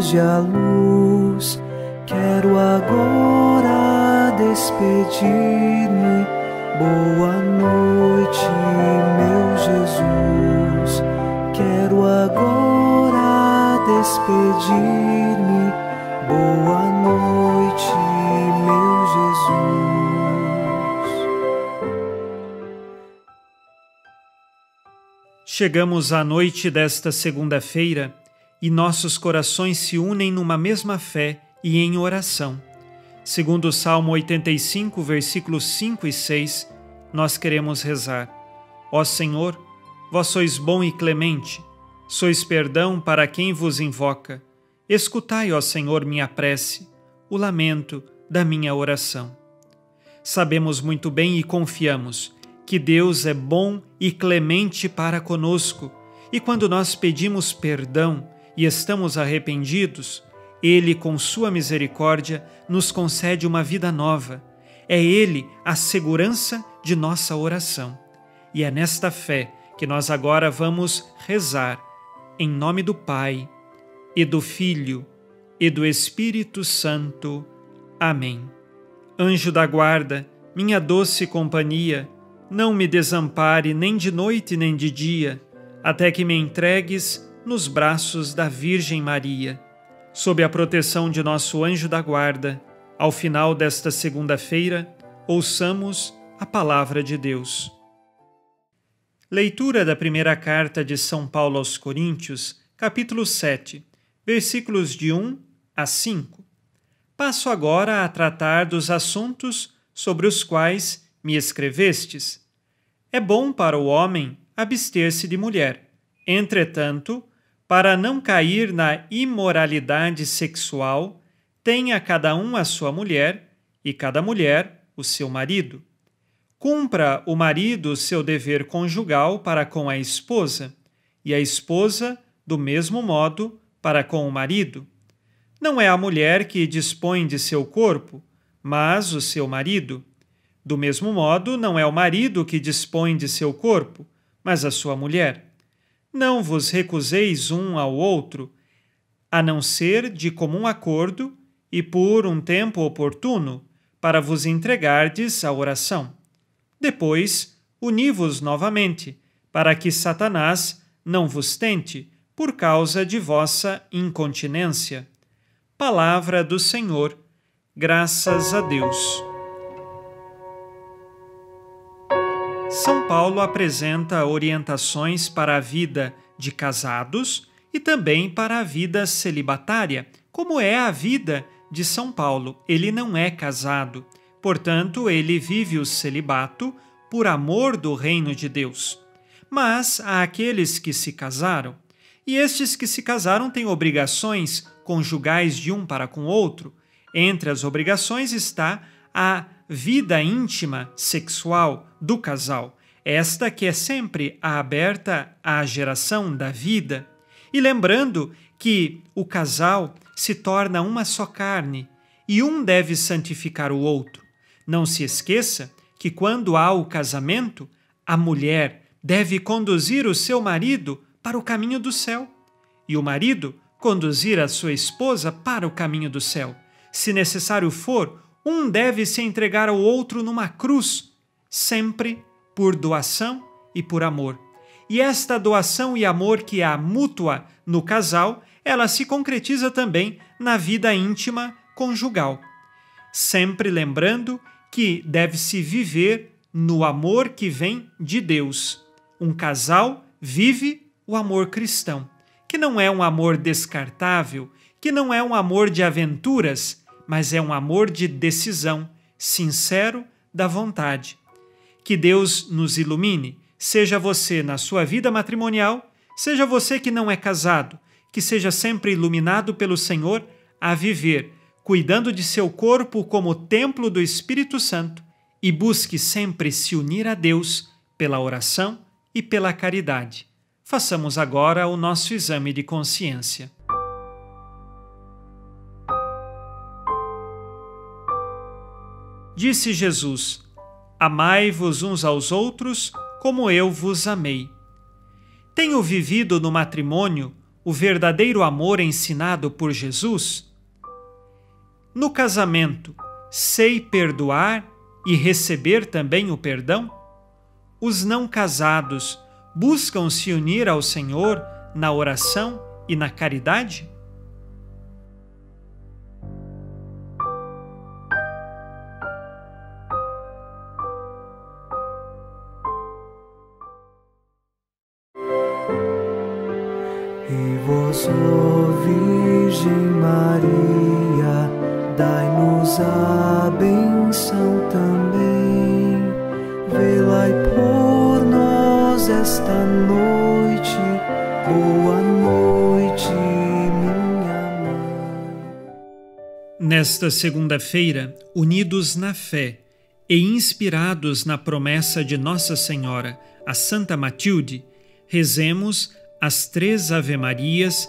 Foge a luz. Quero agora despedir-me. Boa noite, meu Jesus. Quero agora despedir-me. Boa noite, meu Jesus. Chegamos à noite desta segunda-feira e nossos corações se unem numa mesma fé e em oração. Segundo o Salmo 85, versículos 5 e 6, nós queremos rezar: Ó Senhor, vós sois bom e clemente, sois perdão para quem vos invoca. Escutai, ó Senhor, minha prece, o lamento da minha oração. Sabemos muito bem e confiamos que Deus é bom e clemente para conosco, e quando nós pedimos perdão e estamos arrependidos, Ele, com Sua misericórdia, nos concede uma vida nova. É Ele a segurança de nossa oração. E é nesta fé que nós agora vamos rezar, em nome do Pai, e do Filho, e do Espírito Santo. Amém. Anjo da guarda, minha doce companhia, não me desampare nem de noite nem de dia, até que me entregues nos braços da Virgem Maria. Sob a proteção de nosso anjo da guarda, ao final desta segunda-feira, ouçamos a palavra de Deus. Leitura da primeira carta de São Paulo aos Coríntios, capítulo 7, versículos de 1 a 5. Passo agora a tratar dos assuntos sobre os quais me escrevestes. É bom para o homem abster-se de mulher. Entretanto, para não cair na imoralidade sexual, tenha cada um a sua mulher e cada mulher o seu marido. Cumpra o marido seu dever conjugal para com a esposa, e a esposa, do mesmo modo, para com o marido. Não é a mulher que dispõe de seu corpo, mas o seu marido. Do mesmo modo, não é o marido que dispõe de seu corpo, mas a sua mulher. Não vos recuseis um ao outro, a não ser de comum acordo e por um tempo oportuno, para vos entregardes à oração. Depois, uni-vos novamente, para que Satanás não vos tente, por causa de vossa incontinência. Palavra do Senhor, graças a Deus. São Paulo apresenta orientações para a vida de casados e também para a vida celibatária, como é a vida de São Paulo. Ele não é casado, portanto, ele vive o celibato por amor do reino de Deus. Mas há aqueles que se casaram, e estes que se casaram têm obrigações conjugais de um para com outro. Entre as obrigações está a vida íntima sexual do casal, esta que é sempre aberta à geração da vida. E lembrando que o casal se torna uma só carne e um deve santificar o outro. Não se esqueça que quando há o casamento, a mulher deve conduzir o seu marido para o caminho do céu e o marido conduzir a sua esposa para o caminho do céu. Se necessário for, um deve se entregar ao outro numa cruz, sempre por doação e por amor. E esta doação e amor que há mútua no casal, ela se concretiza também na vida íntima conjugal. Sempre lembrando que deve-se viver no amor que vem de Deus. Um casal vive o amor cristão, que não é um amor descartável, que não é um amor de aventuras, mas é um amor de decisão, sincero, da vontade. Que Deus nos ilumine, seja você na sua vida matrimonial, seja você que não é casado, que seja sempre iluminado pelo Senhor a viver, cuidando de seu corpo como templo do Espírito Santo e busque sempre se unir a Deus pela oração e pela caridade. Façamos agora o nosso exame de consciência. Disse Jesus: Amai-vos uns aos outros como eu vos amei. Tenho vivido no matrimônio o verdadeiro amor ensinado por Jesus? No casamento, sei perdoar e receber também o perdão? Os não casados buscam se unir ao Senhor na oração e na caridade? Virgem Maria, dai-nos a benção também. Velai por nós esta noite. Boa noite, minha mãe. Nesta segunda-feira, unidos na fé e inspirados na promessa de Nossa Senhora, a Santa Matilde, rezemos as três Ave-Marias,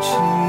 情。